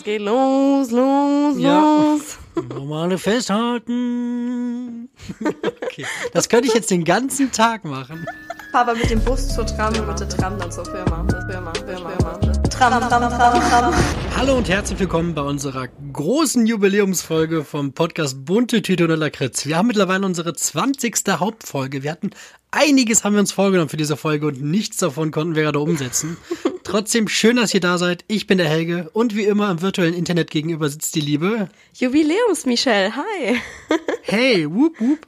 Es geht los, los, Ja. los. Normale festhalten. okay. Das könnte ich jetzt den ganzen Tag machen. Papa mit dem Bus zur Tram, mit der Tram dann zur Firma. Firma, Firma, Firma. Tram, Tram, Tram, Tram. Hallo und herzlich willkommen bei unserer großen Jubiläumsfolge vom Podcast Bunte Tüte und Lakritz. Wir haben mittlerweile unsere 20. Hauptfolge. Wir hatten einiges haben wir uns vorgenommen für diese Folge und nichts davon konnten wir gerade umsetzen. Trotzdem schön, dass ihr da seid. Ich bin der Helge und wie immer im virtuellen Internet gegenüber sitzt die Liebe. Jubiläums, Michelle, hi. Hey, whoop whoop.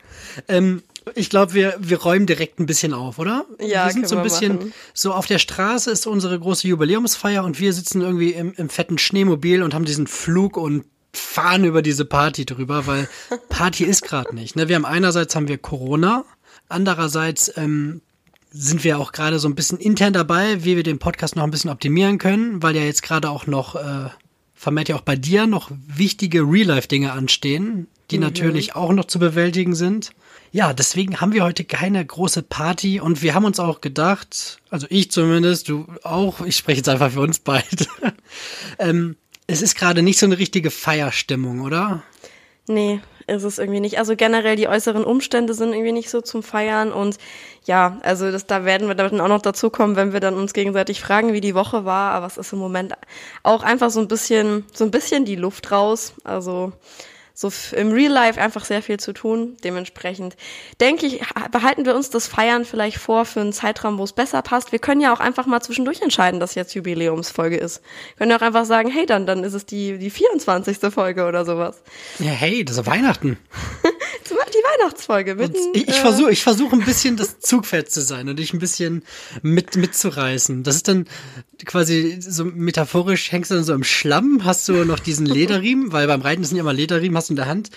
Ähm, ich glaube, wir, wir räumen direkt ein bisschen auf, oder? Ja, wir sind so ein bisschen machen. so auf der Straße ist unsere große Jubiläumsfeier und wir sitzen irgendwie im, im fetten Schneemobil und haben diesen Flug und fahren über diese Party drüber, weil Party ist gerade nicht. Ne? Wir haben einerseits haben wir Corona, andererseits ähm, sind wir auch gerade so ein bisschen intern dabei, wie wir den Podcast noch ein bisschen optimieren können, weil ja jetzt gerade auch noch äh, vermehrt ja auch bei dir noch wichtige Real-Life-Dinge anstehen, die natürlich auch noch zu bewältigen sind. Ja, deswegen haben wir heute keine große Party und wir haben uns auch gedacht, also ich zumindest, du auch, ich spreche jetzt einfach für uns beide. ähm, es ist gerade nicht so eine richtige Feierstimmung, oder? Nee, ist es irgendwie nicht. Also generell die äußeren Umstände sind irgendwie nicht so zum Feiern und ja, also das, da werden wir dann auch noch dazu kommen, wenn wir dann uns gegenseitig fragen, wie die Woche war, aber es ist im Moment auch einfach so ein bisschen, so ein bisschen die Luft raus. Also so im Real Life einfach sehr viel zu tun. Dementsprechend denke ich, ha- behalten wir uns das Feiern vielleicht vor für einen Zeitraum, wo es besser passt. Wir können ja auch einfach mal zwischendurch entscheiden, dass jetzt Jubiläumsfolge ist. Wir können ja auch einfach sagen, hey, dann, dann ist es die, die 24. Folge oder sowas. Ja, hey, das ist Weihnachten. Weihnachtsfolge Und mitten. ich ich äh, versuche ich versuch ein bisschen das Zugpferd zu sein und dich ein bisschen mit, mitzureißen. Das ist dann quasi so metaphorisch, hängst du dann so im Schlamm, hast du noch diesen Lederriemen, weil beim Reiten sind ja immer Lederriemen, hast du in der Hand.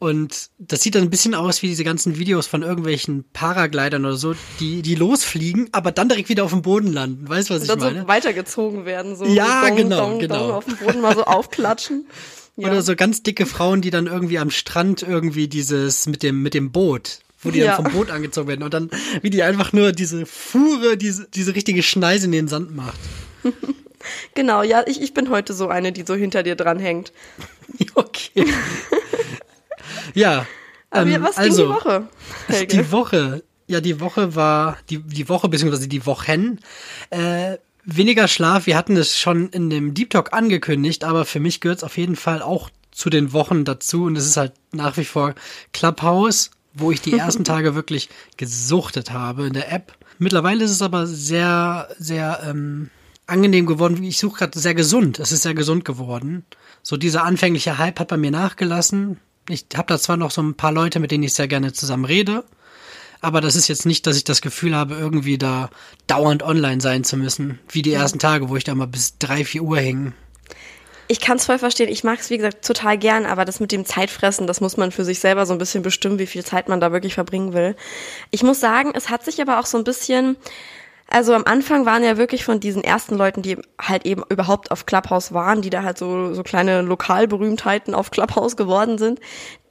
Und das sieht dann ein bisschen aus wie diese ganzen Videos von irgendwelchen Paraglidern oder so, die, die losfliegen, aber dann direkt wieder auf dem Boden landen. Weißt du, was ich dann meine? so weitergezogen werden, so Ja, dong, genau, dong, genau. Dong, auf dem Boden mal so aufklatschen. Ja. Oder so ganz dicke Frauen, die dann irgendwie am Strand irgendwie dieses mit dem, mit dem Boot, wo die Ja. dann vom Boot angezogen werden und dann, wie die einfach nur diese Fuhre, diese, diese richtige Schneise in den Sand macht. Genau, ja, ich, ich bin heute so eine, die so hinter dir dran hängt. Okay. ja. Aber ähm, was also, ging die Woche? Helge? Die Woche, ja, die Woche war, die, die Woche, beziehungsweise die Wochen, äh, weniger Schlaf. Wir hatten es schon in dem Deep Talk angekündigt, aber für mich gehört es auf jeden Fall auch zu den Wochen dazu und es ist halt nach wie vor Clubhouse, wo ich die ersten Tage wirklich gesuchtet habe in der App. Mittlerweile ist es aber sehr, sehr ähm, angenehm geworden. Ich suche gerade sehr gesund. Es ist sehr gesund geworden. So dieser anfängliche Hype hat bei mir nachgelassen. Ich habe da zwar noch so ein paar Leute, mit denen ich sehr gerne zusammen rede, aber das ist jetzt nicht, dass ich das Gefühl habe, irgendwie da dauernd online sein zu müssen, wie die ersten Tage, wo ich da mal bis drei, vier Uhr hing. Ich kann es voll verstehen. Ich mag es, wie gesagt, total gern, aber das mit dem Zeitfressen, das muss man für sich selber so ein bisschen bestimmen, wie viel Zeit man da wirklich verbringen will. Ich muss sagen, es hat sich aber auch so ein bisschen, also am Anfang waren ja wirklich von diesen ersten Leuten, die halt eben überhaupt auf Clubhouse waren, die da halt so, so kleine Lokalberühmtheiten auf Clubhouse geworden sind.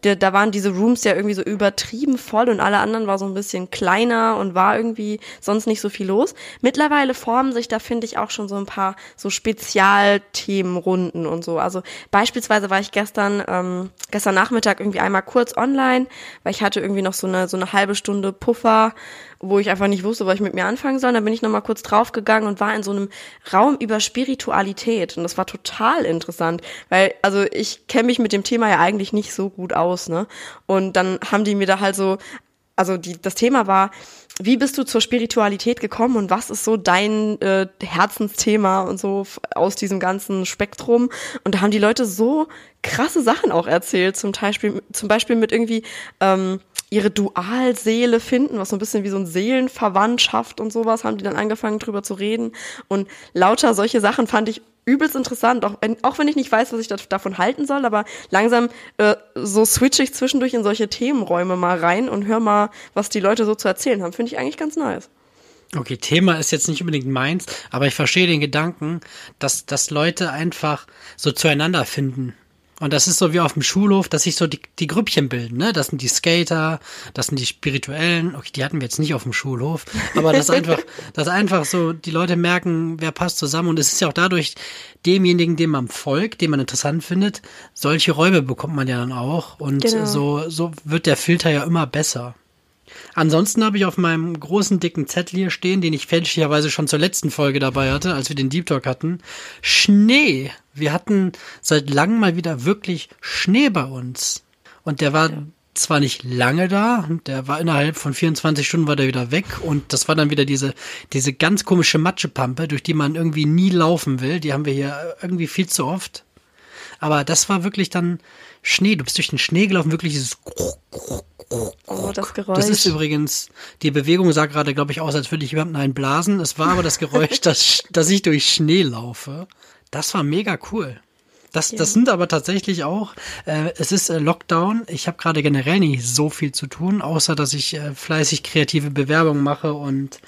Da, da waren diese Rooms ja irgendwie so übertrieben voll und alle anderen war so ein bisschen kleiner und war irgendwie sonst nicht so viel los. Mittlerweile formen sich da, finde ich, auch schon so ein paar so Spezialthemenrunden und so. Also beispielsweise war ich gestern, ähm, gestern Nachmittag irgendwie einmal kurz online, weil ich hatte irgendwie noch so eine, so eine halbe Stunde Puffer, wo ich einfach nicht wusste, was ich mit mir anfangen soll. Dann bin ich nochmal kurz draufgegangen und war in so einem Raum über Spiritualität. Und das war total interessant, weil, also ich kenne mich mit dem Thema ja eigentlich nicht so gut aus, ne? Und dann haben die mir da halt so, also die, das Thema war, wie bist du zur Spiritualität gekommen und was ist so dein äh, Herzensthema und so aus diesem ganzen Spektrum? Und da haben die Leute so krasse Sachen auch erzählt, zum Beispiel, zum Beispiel mit irgendwie ähm, ihre Dualseele finden, was so ein bisschen wie so ein Seelenverwandtschaft und sowas, haben die dann angefangen drüber zu reden. Und lauter solche Sachen fand ich übelst interessant, auch wenn, auch wenn ich nicht weiß, was ich da, davon halten soll, aber langsam äh, so switche ich zwischendurch in solche Themenräume mal rein und höre mal, was die Leute so zu erzählen haben. Finde ich eigentlich ganz nice. Okay, Thema ist jetzt nicht unbedingt meins, aber ich verstehe den Gedanken, dass, dass Leute einfach so zueinander finden. Und das ist so wie auf dem Schulhof, dass sich so die, die Grüppchen bilden, ne? Das sind die Skater, das sind die Spirituellen. Okay, die hatten wir jetzt nicht auf dem Schulhof, aber das einfach, das einfach so, die Leute merken, wer passt zusammen. Und es ist ja auch dadurch, demjenigen, dem man folgt, den man interessant findet, solche Räume bekommt man ja dann auch. Und genau. so, so wird der Filter ja immer besser. Ansonsten habe ich auf meinem großen dicken Zettel hier stehen, den ich fälschlicherweise schon zur letzten Folge dabei hatte, als wir den Deep Talk hatten. Schnee. Wir hatten seit langem mal wieder wirklich Schnee bei uns. Und der war ja. zwar nicht lange da, der war innerhalb von 24 Stunden war der wieder weg und das war dann wieder diese, diese ganz komische Matschepampe, durch die man irgendwie nie laufen will. Die haben wir hier irgendwie viel zu oft. Aber das war wirklich dann Schnee. Du bist durch den Schnee gelaufen, wirklich dieses Oh, das Geräusch. Das ist übrigens, die Bewegung sah gerade, glaube ich, aus, als würde ich jemanden einblasen. Es war aber das Geräusch, dass, dass ich durch Schnee laufe. Das war mega cool. Das, das sind aber tatsächlich auch, äh, es ist äh, Lockdown. Ich habe gerade generell nicht so viel zu tun, außer dass ich äh, fleißig kreative Bewerbungen mache und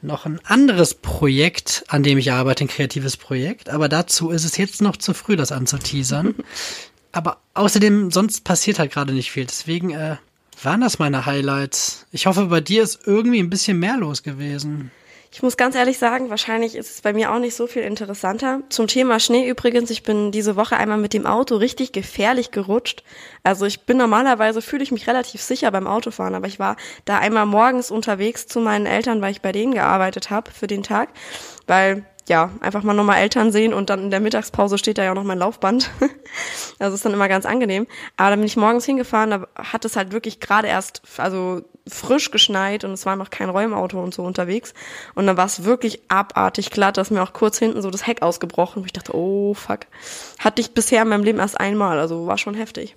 noch ein anderes Projekt, an dem ich arbeite, ein kreatives Projekt. Aber dazu ist es jetzt noch zu früh, das anzuteasern. aber außerdem, sonst passiert halt gerade nicht viel. Deswegen äh, waren das meine Highlights. Ich hoffe, bei dir ist irgendwie ein bisschen mehr los gewesen. Ich muss ganz ehrlich sagen, wahrscheinlich ist es bei mir auch nicht so viel interessanter. Zum Thema Schnee übrigens, ich bin diese Woche einmal mit dem Auto richtig gefährlich gerutscht. Also ich bin normalerweise, fühle ich mich relativ sicher beim Autofahren, aber ich war da einmal morgens unterwegs zu meinen Eltern, weil ich bei denen gearbeitet habe für den Tag, weil ja, einfach mal nochmal Eltern sehen und dann in der Mittagspause steht da ja auch noch mein Laufband. das ist dann immer ganz angenehm. Aber dann bin ich morgens hingefahren, da hat es halt wirklich gerade erst, also frisch geschneit und es war noch kein Räumauto und so unterwegs. Und dann war es wirklich abartig glatt, dass mir auch kurz hinten so das Heck ausgebrochen. Und ich dachte, oh fuck. Hatte ich bisher in meinem Leben erst einmal, also war schon heftig.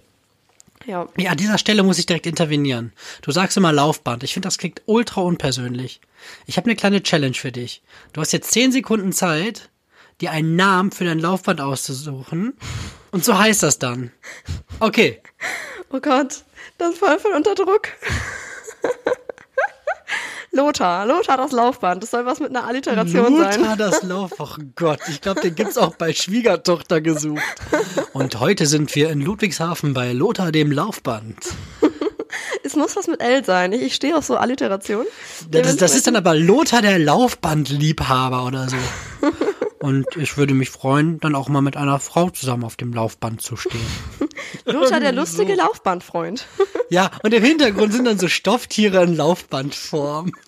Ja. ja, an dieser Stelle muss ich direkt intervenieren. Du sagst immer Laufband. Ich finde, das klingt ultra unpersönlich. Ich habe eine kleine Challenge für dich. Du hast jetzt zehn Sekunden Zeit, dir einen Namen für dein Laufband auszusuchen. Und so heißt das dann. Okay. Oh Gott, das ist voll voll unter Druck. Lothar, Lothar das Laufband. Das soll was mit einer Alliteration Lothar sein. Lothar das Laufband. Oh Gott, ich glaube, den gibt's auch bei Schwiegertochter gesucht. Und heute sind wir in Ludwigshafen bei Lothar dem Laufband. es muss was mit L sein. Ich, ich stehe auf so Alliteration. Das, das ist dann aber Lothar der Laufbandliebhaber oder so. Und ich würde mich freuen, dann auch mal mit einer Frau zusammen auf dem Laufband zu stehen. Lothar, der lustige so. Laufbandfreund. Ja, und im Hintergrund sind dann so Stofftiere in Laufbandform.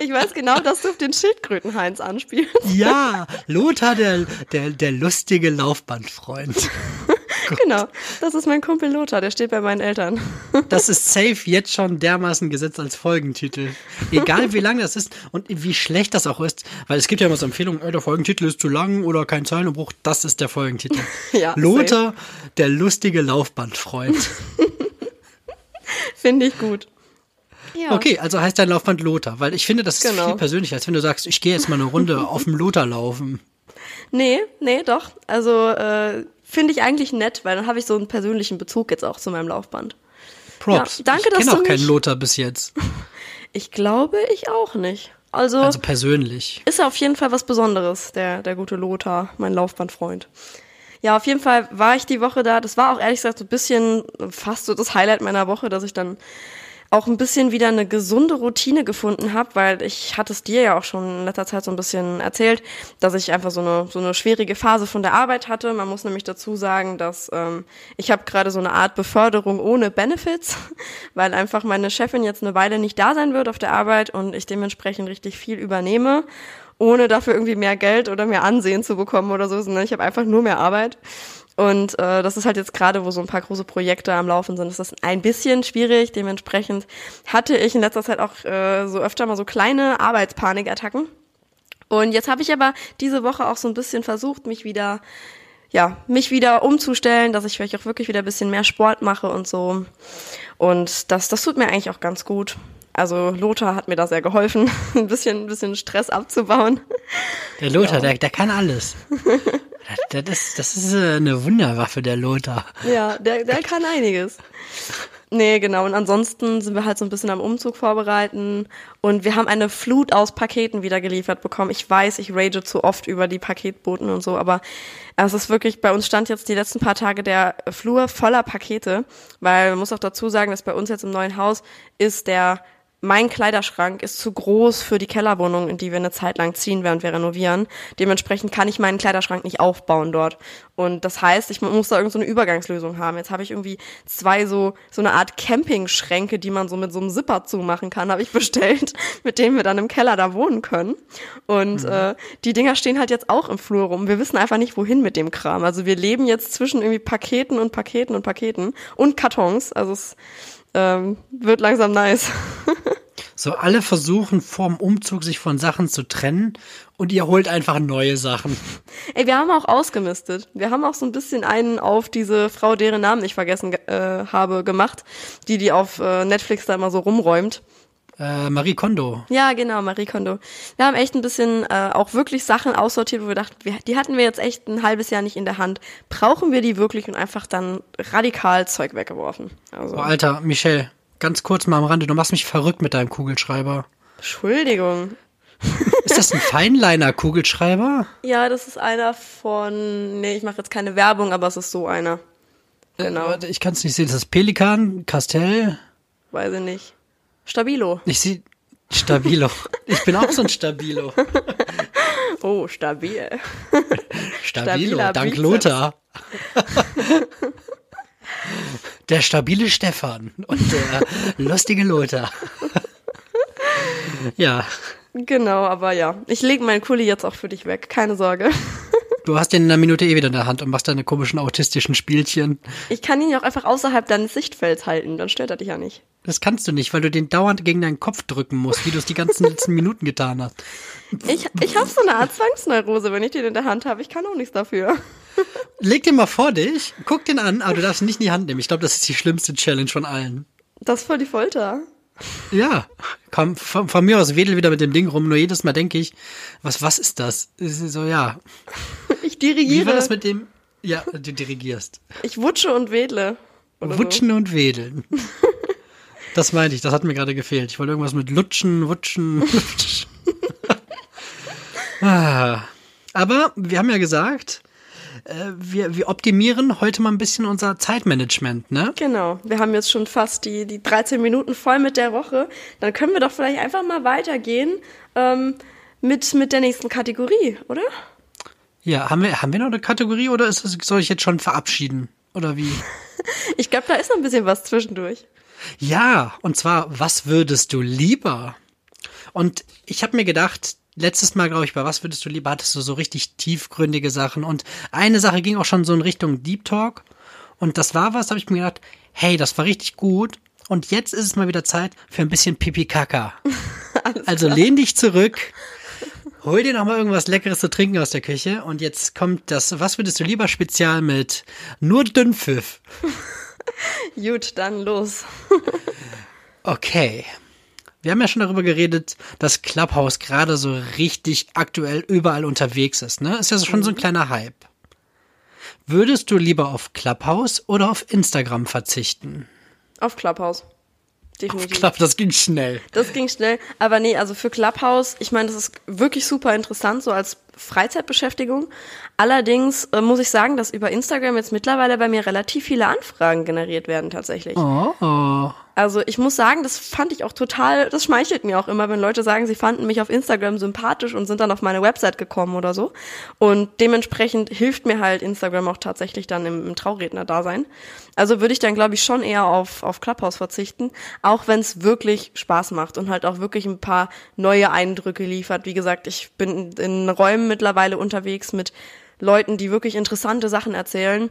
Ich weiß genau, dass du auf den Schildkrötenheinz anspielst. Ja, Lothar, der, der, der lustige Laufbandfreund. genau, das ist mein Kumpel Lothar, der steht bei meinen Eltern. Das ist safe jetzt schon dermaßen gesetzt als Folgentitel. Egal wie lang das ist und wie schlecht das auch ist, weil es gibt ja immer so Empfehlungen, der Folgentitel ist zu lang oder kein Zeilenumbruch, das ist der Folgentitel. Ja, Lothar, safe. der lustige Laufbandfreund. Finde ich gut. Ja. Okay, also heißt dein Laufband Lothar, weil ich finde, das ist genau. viel persönlicher, als wenn du sagst, ich gehe jetzt mal eine Runde auf dem Lothar laufen. Nee, nee, doch. Also äh, finde ich eigentlich nett, weil dann habe ich so einen persönlichen Bezug jetzt auch zu meinem Laufband. Props. Ja, danke, ich kenne auch keinen Lothar bis jetzt. Ich glaube, ich auch nicht. Also, also persönlich. Ist auf jeden Fall was Besonderes, der, der gute Lothar, mein Laufbandfreund. Ja, auf jeden Fall war ich die Woche da. Das war auch ehrlich gesagt so ein bisschen fast so das Highlight meiner Woche, dass ich dann auch ein bisschen wieder eine gesunde Routine gefunden habe, weil ich hatte es dir ja auch schon in letzter Zeit so ein bisschen erzählt, dass ich einfach so eine so eine schwierige Phase von der Arbeit hatte. Man muss nämlich dazu sagen, dass ähm, ich habe gerade so eine Art Beförderung ohne Benefits, weil einfach meine Chefin jetzt eine Weile nicht da sein wird auf der Arbeit und ich dementsprechend richtig viel übernehme ohne dafür irgendwie mehr Geld oder mehr Ansehen zu bekommen oder so, ich habe einfach nur mehr Arbeit. Und äh, das ist halt jetzt gerade, wo so ein paar große Projekte am Laufen sind, ist das ein bisschen schwierig. Dementsprechend hatte ich in letzter Zeit auch äh, so öfter mal so kleine Arbeitspanikattacken. Und jetzt habe ich aber diese Woche auch so ein bisschen versucht, mich wieder, ja, mich wieder umzustellen, dass ich vielleicht auch wirklich wieder ein bisschen mehr Sport mache und so. Und das, das tut mir eigentlich auch ganz gut. Also Lothar hat mir da sehr geholfen, ein bisschen, ein bisschen Stress abzubauen. Der Lothar, ja. der, der kann alles. Das, das, das ist äh, eine Wunderwaffe, der Lothar. Ja, der, der kann einiges. Nee, genau. Und ansonsten sind wir halt so ein bisschen am Umzug vorbereiten. Und wir haben eine Flut aus Paketen wieder geliefert bekommen. Ich weiß, ich rage zu oft über die Paketboten und so, aber es ist wirklich, bei uns stand jetzt die letzten paar Tage der Flur voller Pakete, weil man muss auch dazu sagen, dass bei uns jetzt im neuen Haus ist der mein Kleiderschrank ist zu groß für die Kellerwohnung, in die wir eine Zeit lang ziehen, während wir renovieren. Dementsprechend kann ich meinen Kleiderschrank nicht aufbauen dort. Und das heißt, ich muss da irgendeine so Übergangslösung haben. Jetzt habe ich irgendwie zwei so, so eine Art Campingschränke, die man so mit so einem Zipper zumachen kann, habe ich bestellt, mit denen wir dann im Keller da wohnen können. Und mhm. äh, die Dinger stehen halt jetzt auch im Flur rum. Wir wissen einfach nicht, wohin mit dem Kram. Also wir leben jetzt zwischen irgendwie Paketen und Paketen und Paketen und Kartons. Also es ähm, wird langsam nice. so, alle versuchen vorm Umzug sich von Sachen zu trennen und ihr holt einfach neue Sachen. Ey, wir haben auch ausgemistet. Wir haben auch so ein bisschen einen auf diese Frau, deren Namen ich vergessen äh, habe, gemacht, die die auf äh, Netflix da immer so rumräumt. Äh, Marie Kondo. Ja, genau, Marie Kondo. Wir haben echt ein bisschen äh, auch wirklich Sachen aussortiert, wo wir dachten, wir, die hatten wir jetzt echt ein halbes Jahr nicht in der Hand. Brauchen wir die wirklich und einfach dann radikal Zeug weggeworfen. Also. Oh, Alter, Michelle, ganz kurz mal am Rande, du machst mich verrückt mit deinem Kugelschreiber. Entschuldigung. Ist das ein Feinliner-Kugelschreiber? Ja, das ist einer von. Nee, ich mache jetzt keine Werbung, aber es ist so einer. Äh, genau. Äh, ich kann es nicht sehen. Ist das Pelikan? Castell? Weiß ich nicht. Stabilo. Ich sehe Stabilo. Ich bin auch so ein Stabilo. Oh, stabil. Stabilo, dank Bizeps. Lothar. Der stabile Stefan und der lustige Lothar. Ja. Genau, aber ja. Ich lege meinen Kuli jetzt auch für dich weg, keine Sorge. Du hast ihn in einer Minute eh wieder in der Hand und machst deine komischen autistischen Spielchen. Ich kann ihn ja auch einfach außerhalb deines Sichtfelds halten, dann stört er dich ja nicht. Das kannst du nicht, weil du den dauernd gegen deinen Kopf drücken musst, wie du es die ganzen letzten Minuten getan hast. Ich, ich habe so eine Art Zwangsneurose, wenn ich den in der Hand habe. Ich kann auch nichts dafür. Leg den mal vor dich, guck den an, aber du darfst ihn nicht in die Hand nehmen. Ich glaube, das ist die schlimmste Challenge von allen. Das ist voll die Folter. Ja, komm, von, von, mir aus wedel wieder mit dem Ding rum, nur jedes Mal denke ich, was, was ist das? Ist so, ja. Ich dirigiere. Wie war das mit dem? Ja, du dirigierst. Ich wutsche und wedle. Wutschen so. und wedeln. Das meinte ich, das hat mir gerade gefehlt. Ich wollte irgendwas mit Lutschen, Wutschen. Lutschen. ah. Aber wir haben ja gesagt, äh, wir, wir optimieren heute mal ein bisschen unser Zeitmanagement, ne? Genau. Wir haben jetzt schon fast die, die 13 Minuten voll mit der Woche. Dann können wir doch vielleicht einfach mal weitergehen ähm, mit, mit der nächsten Kategorie, oder? Ja, haben wir, haben wir noch eine Kategorie oder ist das, soll ich jetzt schon verabschieden? Oder wie? ich glaube, da ist noch ein bisschen was zwischendurch. Ja, und zwar, was würdest du lieber? Und ich habe mir gedacht, letztes Mal, glaube ich, bei Was würdest du lieber, hattest du so richtig tiefgründige Sachen. Und eine Sache ging auch schon so in Richtung Deep Talk. Und das war was, da habe ich mir gedacht, hey, das war richtig gut. Und jetzt ist es mal wieder Zeit für ein bisschen Pipi-Kaka. also lehn dich zurück, hol dir noch mal irgendwas Leckeres zu trinken aus der Küche. Und jetzt kommt das Was würdest du lieber Spezial mit nur Dünnpfiff. Gut, dann los. okay. Wir haben ja schon darüber geredet, dass Clubhouse gerade so richtig aktuell überall unterwegs ist, ne? Ist ja schon so ein mhm. kleiner Hype. Würdest du lieber auf Clubhouse oder auf Instagram verzichten? Auf Clubhouse. Definitiv. Auf Club, das ging schnell. Das ging schnell. Aber nee, also für Clubhouse, ich meine, das ist wirklich super interessant, so als Freizeitbeschäftigung. Allerdings äh, muss ich sagen, dass über Instagram jetzt mittlerweile bei mir relativ viele Anfragen generiert werden tatsächlich. Oh. oh. Also ich muss sagen, das fand ich auch total, das schmeichelt mir auch immer, wenn Leute sagen, sie fanden mich auf Instagram sympathisch und sind dann auf meine Website gekommen oder so. Und dementsprechend hilft mir halt Instagram auch tatsächlich dann im, im Trauredner-Dasein. Also würde ich dann, glaube ich, schon eher auf, auf Clubhouse verzichten, auch wenn es wirklich Spaß macht und halt auch wirklich ein paar neue Eindrücke liefert. Wie gesagt, ich bin in Räumen mittlerweile unterwegs mit Leuten, die wirklich interessante Sachen erzählen,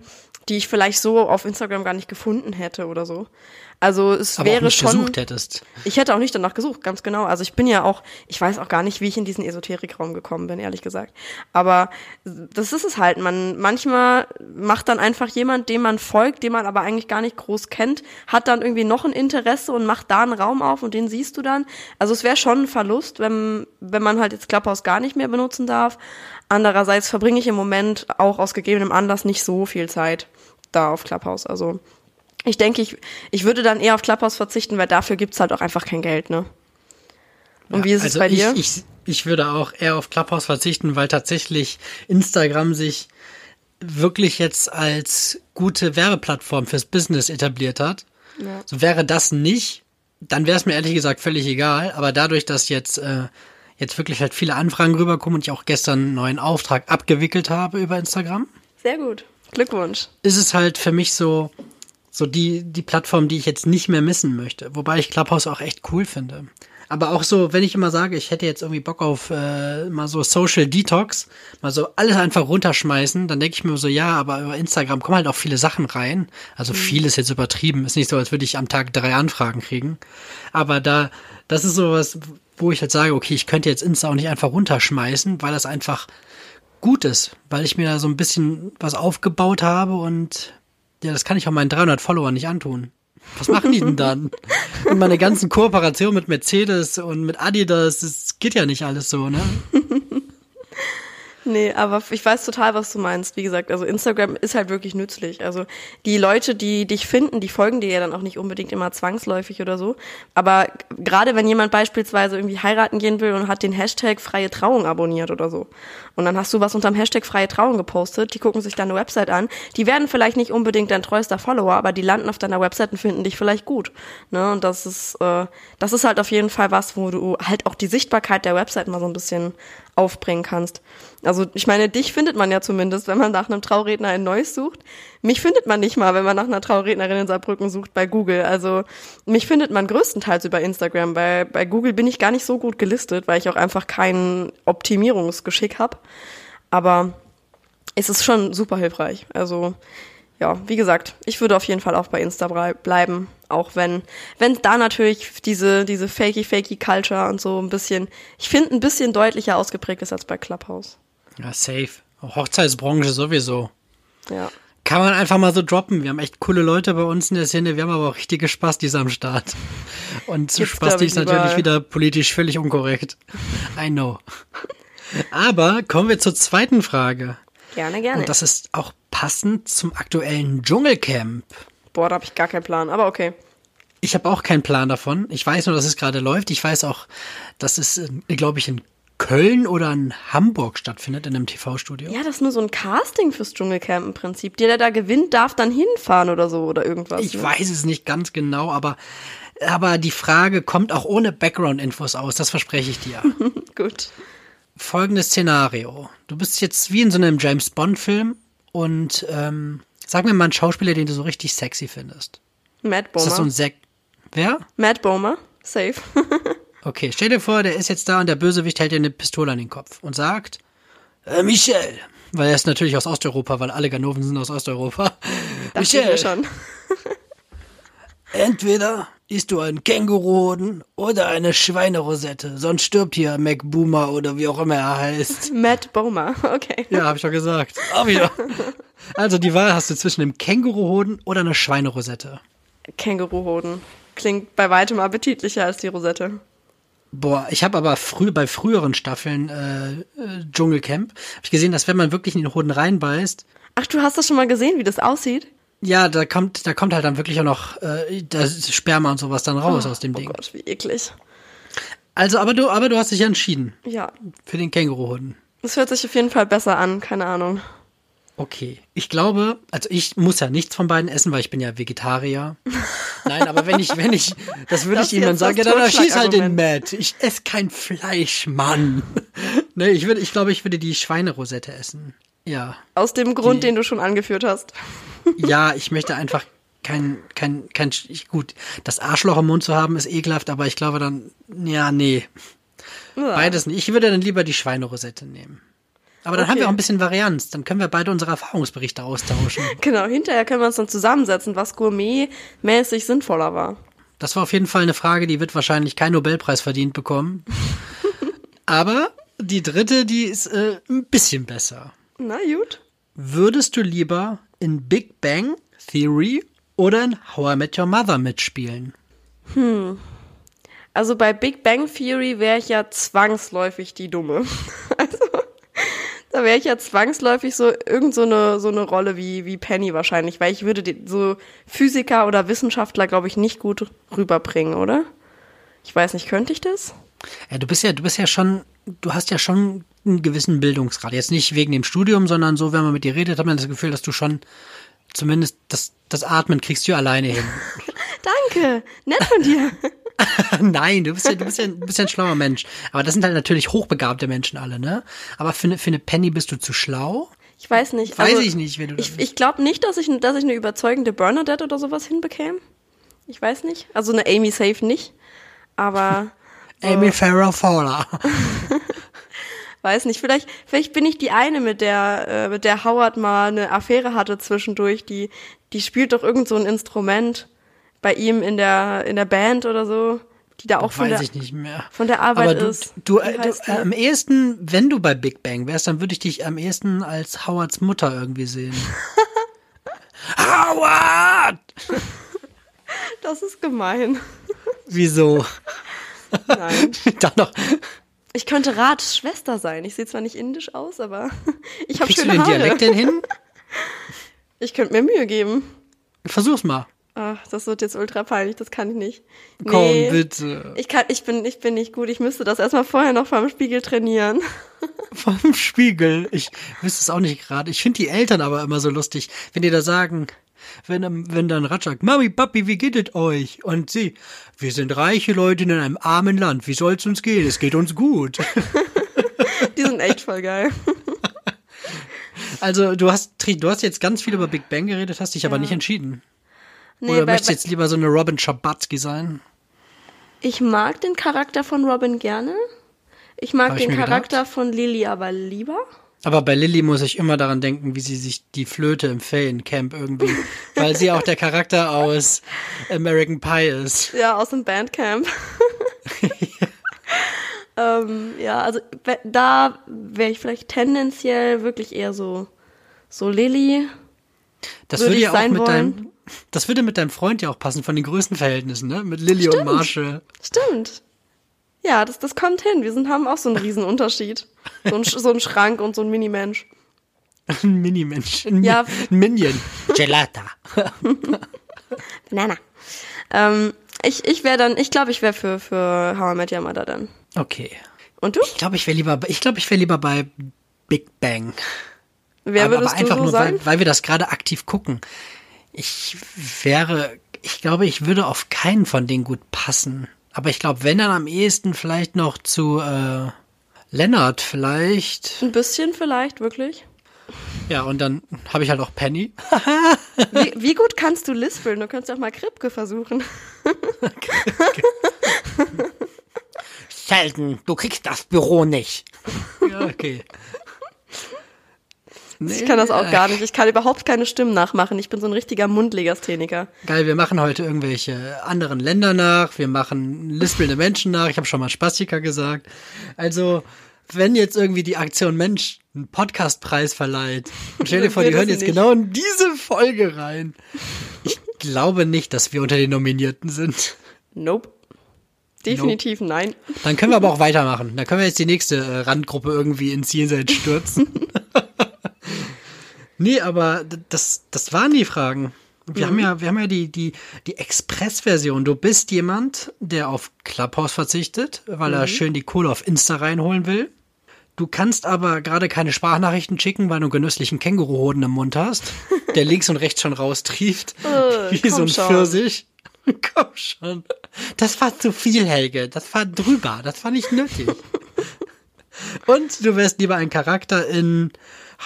die ich vielleicht so auf Instagram gar nicht gefunden hätte oder so. Also es Aber wäre auch nicht schon. gesucht hättest. Ich hätte auch nicht danach gesucht, ganz genau. Also ich bin ja auch, ich weiß auch gar nicht, wie ich in diesen Esoterikraum gekommen bin, ehrlich gesagt. Aber das ist es halt. Man manchmal macht dann einfach jemand, dem man folgt, den man aber eigentlich gar nicht groß kennt, hat dann irgendwie noch ein Interesse und macht da einen Raum auf und den siehst du dann. Also es wäre schon ein Verlust, wenn wenn man halt jetzt Clubhouse gar nicht mehr benutzen darf. Andererseits verbringe ich im Moment auch aus gegebenem Anlass nicht so viel Zeit da auf Clubhouse. Also Ich denke, ich, ich würde dann eher auf Clubhouse verzichten, weil dafür gibt's halt auch einfach kein Geld, ne? Und Ja, wie ist also es bei dir? Ich, ich, ich würde auch eher auf Clubhouse verzichten, weil tatsächlich Instagram sich wirklich jetzt als gute Werbeplattform fürs Business etabliert hat. Ja. So wäre das nicht, dann wäre es mir ehrlich gesagt völlig egal. Aber dadurch, dass jetzt äh, jetzt wirklich halt viele Anfragen rüberkommen und ich auch gestern einen neuen Auftrag abgewickelt habe über Instagram, Sehr gut. Glückwunsch. ist es halt für mich so so die die Plattform, die ich jetzt nicht mehr missen möchte. Wobei ich Clubhouse auch echt cool finde. Aber auch so, wenn ich immer sage, ich hätte jetzt irgendwie Bock auf äh, mal so Social Detox, mal so alles einfach runterschmeißen, dann denke ich mir so, ja, aber über Instagram kommen halt auch viele Sachen rein. Also viel ist jetzt übertrieben. Ist nicht so, als würde ich am Tag drei Anfragen kriegen. Aber da, das ist sowas, wo ich halt sage, okay, ich könnte jetzt Insta auch nicht einfach runterschmeißen, weil das einfach gut ist, weil ich mir da so ein bisschen was aufgebaut habe und ja, das kann ich auch meinen 300 Followern nicht antun. Was machen die denn dann? Und meine ganzen Kooperationen mit Mercedes und mit Adidas, das geht ja nicht alles so, ne? Nee, aber ich weiß total, was du meinst. Wie gesagt, also Instagram ist halt wirklich nützlich. Also die Leute, die dich finden, die folgen dir ja dann auch nicht unbedingt immer zwangsläufig oder so. Aber gerade wenn jemand beispielsweise irgendwie heiraten gehen will und hat den Hashtag freie Trauung abonniert oder so. Und dann hast du was unterm Hashtag freie Trauung gepostet, die gucken sich deine Website an. Die werden vielleicht nicht unbedingt dein treuester Follower, aber die landen auf deiner Website und finden dich vielleicht gut. Ne? Und das ist, äh, das ist halt auf jeden Fall was, wo du halt auch die Sichtbarkeit der Website mal so ein bisschen aufbringen kannst. Also ich meine, dich findet man ja zumindest, wenn man nach einem Trauredner in Neuss sucht. Mich findet man nicht mal, wenn man nach einer Traurednerin in Saarbrücken sucht bei Google. Also mich findet man größtenteils über Instagram. Bei, bei Google bin ich gar nicht so gut gelistet, weil ich auch einfach kein Optimierungsgeschick habe. Aber es ist schon super hilfreich. Also ja, wie gesagt, ich würde auf jeden Fall auch bei Insta bleiben, auch wenn wenn da natürlich diese diese fakey fakey Culture und so ein bisschen, ich finde ein bisschen deutlicher ausgeprägt ist als bei Clubhouse. Ja, safe. Hochzeitsbranche sowieso. Ja. Kann man einfach mal so droppen. Wir haben echt coole Leute bei uns in der Szene. Wir haben aber auch richtige Spastis am Start. Und zu glaub Spasti ist natürlich wieder politisch völlig unkorrekt. I know. Aber kommen wir zur zweiten Frage. Gerne, gerne. Und das ist auch passend zum aktuellen Dschungelcamp. Boah, da habe ich gar keinen Plan, aber okay. Ich habe auch keinen Plan davon. Ich weiß nur, dass es gerade läuft. Ich weiß auch, dass es, glaube ich, in Köln oder in Hamburg stattfindet, in einem TV-Studio. Ja, das ist nur so ein Casting fürs Dschungelcamp im Prinzip. Der, der da gewinnt, darf dann hinfahren oder so oder irgendwas. Ich ne? weiß es nicht ganz genau, aber, aber die Frage kommt auch ohne Background-Infos aus, das verspreche ich dir. Gut. Folgendes Szenario. Du bist jetzt wie in so einem James Bond-Film und ähm, sag mir mal einen Schauspieler, den du so richtig sexy findest. Matt Ist das so Bomer. ein Sek... Wer? Matt Bomer. Safe. Okay, stell dir vor, der ist jetzt da und der Bösewicht hält dir eine Pistole an den Kopf und sagt, äh, Michel, weil er ist natürlich aus Osteuropa, weil alle Ganoven sind aus Osteuropa. Das wir schon. entweder isst du einen Känguruhoden oder eine Schweinerosette, sonst stirbt hier MacBoomer oder wie auch immer er heißt. Matt Bomer. Okay. Ja, hab ich doch gesagt. Auch wieder. Also die Wahl hast du zwischen einem Känguruhoden oder einer Schweinerosette. Känguruhoden. Klingt bei weitem appetitlicher als die Rosette. Boah, ich habe aber früh bei früheren Staffeln äh, äh, Dschungelcamp hab ich gesehen, dass wenn man wirklich in den Hoden reinbeißt, Ach, du hast das schon mal gesehen, wie das aussieht? Ja, da kommt, da kommt halt dann wirklich auch noch äh, das Sperma und sowas dann raus aus dem Oh Ding. Gott, wie eklig. Also, aber du, aber du hast dich ja entschieden Ja, für den Känguruhoden. das hört sich auf jeden Fall besser an, keine Ahnung. Okay, ich glaube, also ich muss ja nichts von beiden essen, weil ich bin ja Vegetarier. Nein, aber wenn ich, wenn ich, das würde ich ihm dann sagen, ja, dann schieß halt den. Matt. Ich esse kein Fleisch, Mann. ne, ich würde, ich glaube, ich würde die Schweinerosette essen. Ja. Aus dem Grund, Die- den du schon angeführt hast. Ja, ich möchte einfach kein, kein, kein, ich, gut, das Arschloch im Mund zu haben ist ekelhaft, aber ich glaube dann, ja, nee, Ja. beides nicht. Ich würde dann lieber die Schweinerosette nehmen. Aber dann haben Okay. wir auch ein bisschen Varianz. Dann können wir beide unsere Erfahrungsberichte austauschen. Genau, hinterher können wir uns dann zusammensetzen, was gourmetmäßig sinnvoller war. Das war auf jeden Fall eine Frage, die wird wahrscheinlich keinen Nobelpreis verdient bekommen. Aber die dritte, die ist äh, ein bisschen besser. Na gut. Würdest du lieber in Big Bang Theory oder in How I Met Your Mother mitspielen? Also bei Big Bang Theory wäre ich ja zwangsläufig die Dumme. Also Da wäre ich ja zwangsläufig so irgend so eine, so eine Rolle wie, wie Penny wahrscheinlich, weil ich würde so Physiker oder Wissenschaftler, glaube ich, nicht gut rüberbringen, oder? Ich weiß nicht, könnte ich das? Ja, du bist ja, du bist ja schon, du hast ja schon einen gewissen Bildungsgrad. Jetzt nicht wegen dem Studium, sondern so, wenn man mit dir redet, hat man das Gefühl, dass du schon zumindest das, das Atmen kriegst du alleine hin. Danke, nett von dir. Nein, du bist ja, du bist ja, du bist ja ein schlauer Mensch. Aber das sind halt natürlich hochbegabte Menschen alle, ne? Aber für eine, für eine Penny bist du zu schlau? Ich weiß nicht. Weiß also, ich nicht, wer du Ich, ich glaube nicht, dass ich, dass ich eine überzeugende Bernadette oder sowas hinbekäme. Ich weiß nicht. Also eine Amy Safe nicht. Aber Amy Farrah Fowler. weiß nicht. Vielleicht, vielleicht bin ich die eine, mit der, äh, mit der Howard mal eine Affäre hatte zwischendurch. Die, die spielt doch irgend so ein Instrument bei ihm in der, in der Band oder so. Die da auch von Weiß der, von der Arbeit du, ist. du, äh, du die? äh, am ehesten, wenn du bei Big Bang wärst, dann würde ich dich am ehesten als Howards Mutter irgendwie sehen. Howard! das ist gemein. Wieso? Nein. Dann noch. Ich könnte Rats Schwester sein. Ich sehe zwar nicht indisch aus, aber ich habe Kriegst du schöne den. Dialekt denn hin? Ich könnte mir Mühe geben. Versuch's mal. Ach, das wird jetzt ultra peinlich, das kann ich nicht. Komm, Nee, bitte. Ich, kann, ich, bin, ich bin nicht gut, ich müsste das erstmal vorher noch vom Spiegel trainieren. Vom Spiegel. Ich wüsste es auch nicht gerade. Ich finde die Eltern aber immer so lustig, wenn die da sagen, wenn, wenn dann Rat sagt, Mami, Papi, wie geht es euch? Und sie, wir sind reiche Leute in einem armen Land. Wie soll's uns gehen? Es geht uns gut. Die sind echt voll geil. Also du hast, du hast jetzt ganz viel über Big Bang geredet, hast dich aber nicht entschieden. Nee, Oder möchtest du jetzt lieber so eine Robin Schabatsky sein? ich mag den Charakter von Robin gerne. Ich mag Hab ich den mir Charakter von Lily aber lieber. Aber bei Lilly muss ich immer daran denken, wie sie sich die Flöte im Feriencamp irgendwie, weil sie auch der Charakter aus American Pie ist. Ja, aus dem Bandcamp. ähm, ja, also da wäre ich vielleicht tendenziell wirklich eher so, so Lily. Das Würde ja auch sein mit wollen. deinem, das würde mit deinem Freund ja auch passen von den Größenverhältnissen, ne? Mit Lilly und Marshall. Stimmt. Ja, das, das kommt hin. Wir sind, haben auch so einen riesen Unterschied. So ein, so ein Schrank und so ein Minimensch. Ein Minimensch, ein, Ja. Minion. Gelata. Banana. Ähm, ich ich wäre dann, ich glaube, ich wäre für, für How I Met Your Mother dann. Okay. Und du? Ich glaube, ich wäre lieber, ich glaube, ich wäre lieber bei Big Bang. Wer aber, würdest aber einfach du so nur, sein? weil, weil wir das gerade aktiv gucken. Ich wäre, ich glaube, ich würde auf keinen von denen gut passen. Aber ich glaube, wenn dann am ehesten vielleicht noch zu äh, Lennart vielleicht. Ein bisschen vielleicht, wirklich. Ja, und dann habe ich halt auch Penny. Wie, wie gut kannst du lispeln? Du könntest auch mal Kripke versuchen. Sheldon, du kriegst das Büro nicht. Ja, okay. Ich kann das auch gar nicht. Ich kann überhaupt keine Stimmen nachmachen. Ich bin so ein richtiger Mundlegastheniker. Geil, wir machen heute irgendwelche anderen Länder nach, wir machen lispelnde Menschen nach, ich habe schon mal Spastiker gesagt. Also, wenn jetzt irgendwie die Aktion Mensch einen Podcastpreis verleiht, und stell dir vor, die hören jetzt nicht. genau in diese Folge rein. Ich glaube nicht, dass wir unter den Nominierten sind. Nope. Definitiv nein. Dann können wir aber auch weitermachen. Dann können wir jetzt die nächste äh, Randgruppe irgendwie ins Jenseits stürzen. nee, aber das, das waren die Fragen. Wir haben ja, wir haben ja die, die, die Express-Version. Du bist jemand, der auf Clubhouse verzichtet, weil er schön die Kohle auf Insta reinholen will. Du kannst aber gerade keine Sprachnachrichten schicken, weil du einen genüsslichen Känguruhoden im Mund hast, der links und rechts schon raustrieft, Äh, wie so ein schon. Pfirsich. Komm schon. Das war zu viel, Helge. Das war drüber. Das war nicht nötig. Und du wärst lieber ein Charakter in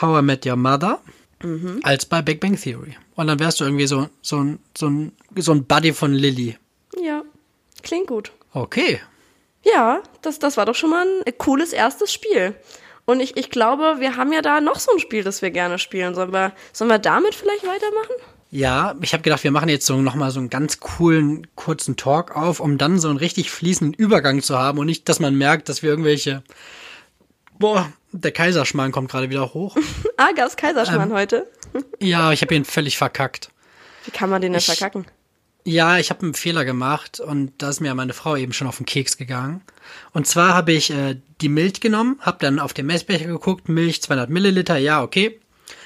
How I Met Your Mother als bei Big Bang Theory. Und dann wärst du irgendwie so, so, ein, so, ein, so ein Buddy von Lilly. Ja. Klingt gut. Okay. Ja, das, das war doch schon mal ein cooles erstes Spiel. Und ich, ich glaube, wir haben ja da noch so ein Spiel, das wir gerne spielen. Sollen wir, sollen wir damit vielleicht weitermachen? Ja, ich habe gedacht, wir machen jetzt so nochmal so einen ganz coolen, kurzen Talk auf, um dann so einen richtig fließenden Übergang zu haben und nicht, dass man merkt, dass wir irgendwelche. Boah, der Kaiserschmarrn kommt gerade wieder hoch. Ah, gab's Kaiserschmarrn Ähm. heute? Ja, ich habe ihn völlig verkackt. Wie kann man den denn Ich- verkacken? Ja, ich habe einen Fehler gemacht und da ist mir meine Frau eben schon auf den Keks gegangen. Und zwar habe ich äh, die Milch genommen, habe dann auf den Messbecher geguckt, Milch 200 Milliliter, ja, okay.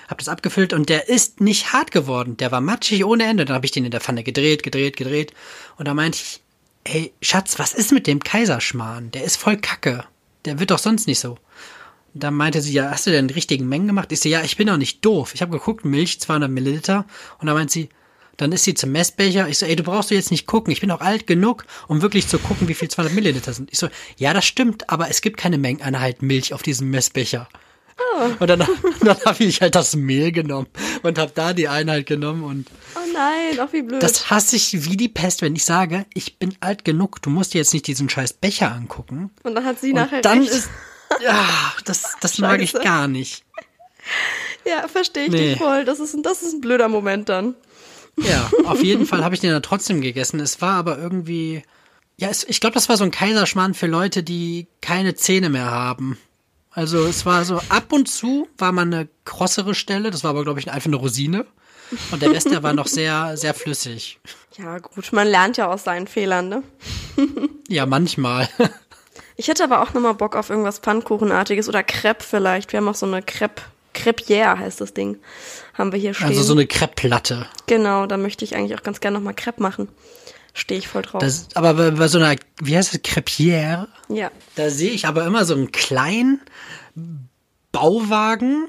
Habe das abgefüllt und der ist nicht hart geworden. Der war matschig ohne Ende. Dann habe ich den in der Pfanne gedreht, gedreht, gedreht. Und da meinte ich, ey, Schatz, was ist mit dem Kaiserschmarrn? Der ist voll kacke. Der wird doch sonst nicht so. Dann meinte sie, ja, hast du denn die richtigen Mengen gemacht? Ich so, ja, ich bin doch nicht doof. Ich habe geguckt, Milch 200 Milliliter. Und da meint sie, dann ist sie zum Messbecher. Ich so, ey, du brauchst du jetzt nicht gucken. Ich bin auch alt genug, um wirklich zu gucken, wie viel 200 Milliliter sind. Ich so, ja, das stimmt, aber es gibt keine Mengeneinheit Milch auf diesem Messbecher. Oh. Und dann, dann habe ich halt das Mehl genommen und habe da die Einheit genommen und. Oh nein, auch wie blöd. Das hasse ich wie die Pest, wenn ich sage, ich bin alt genug, du musst dir jetzt nicht diesen scheiß Becher angucken. Und dann hat sie und nachher. Dann recht. ist. Ja, das, das mag ich gar nicht. Ja, verstehe ich nee. dich voll. Das ist, das ist ein blöder Moment dann. Ja, auf jeden Fall habe ich den dann trotzdem gegessen. Es war aber irgendwie, ja, es, ich glaube, das war so ein Kaiserschmarrn für Leute, die keine Zähne mehr haben. Also es war so, ab und zu war mal eine krossere Stelle, das war aber, glaube ich, einfach eine Rosine. Und der Rest, der war noch sehr, sehr flüssig. Ja, gut, man lernt ja aus seinen Fehlern, ne? ja, manchmal. ich hätte aber auch nochmal Bock auf irgendwas Pfannkuchenartiges oder Crepe vielleicht. Wir haben auch so eine Crepe Crepière heißt das Ding. Haben wir hier stehen. Also so eine Crepe-Platte. Genau, da möchte ich eigentlich auch ganz gerne nochmal Crepe machen. Stehe ich voll drauf. Das, aber bei, bei so einer, wie heißt es, Crepière? Ja. Da sehe ich aber immer so einen kleinen Bauwagen,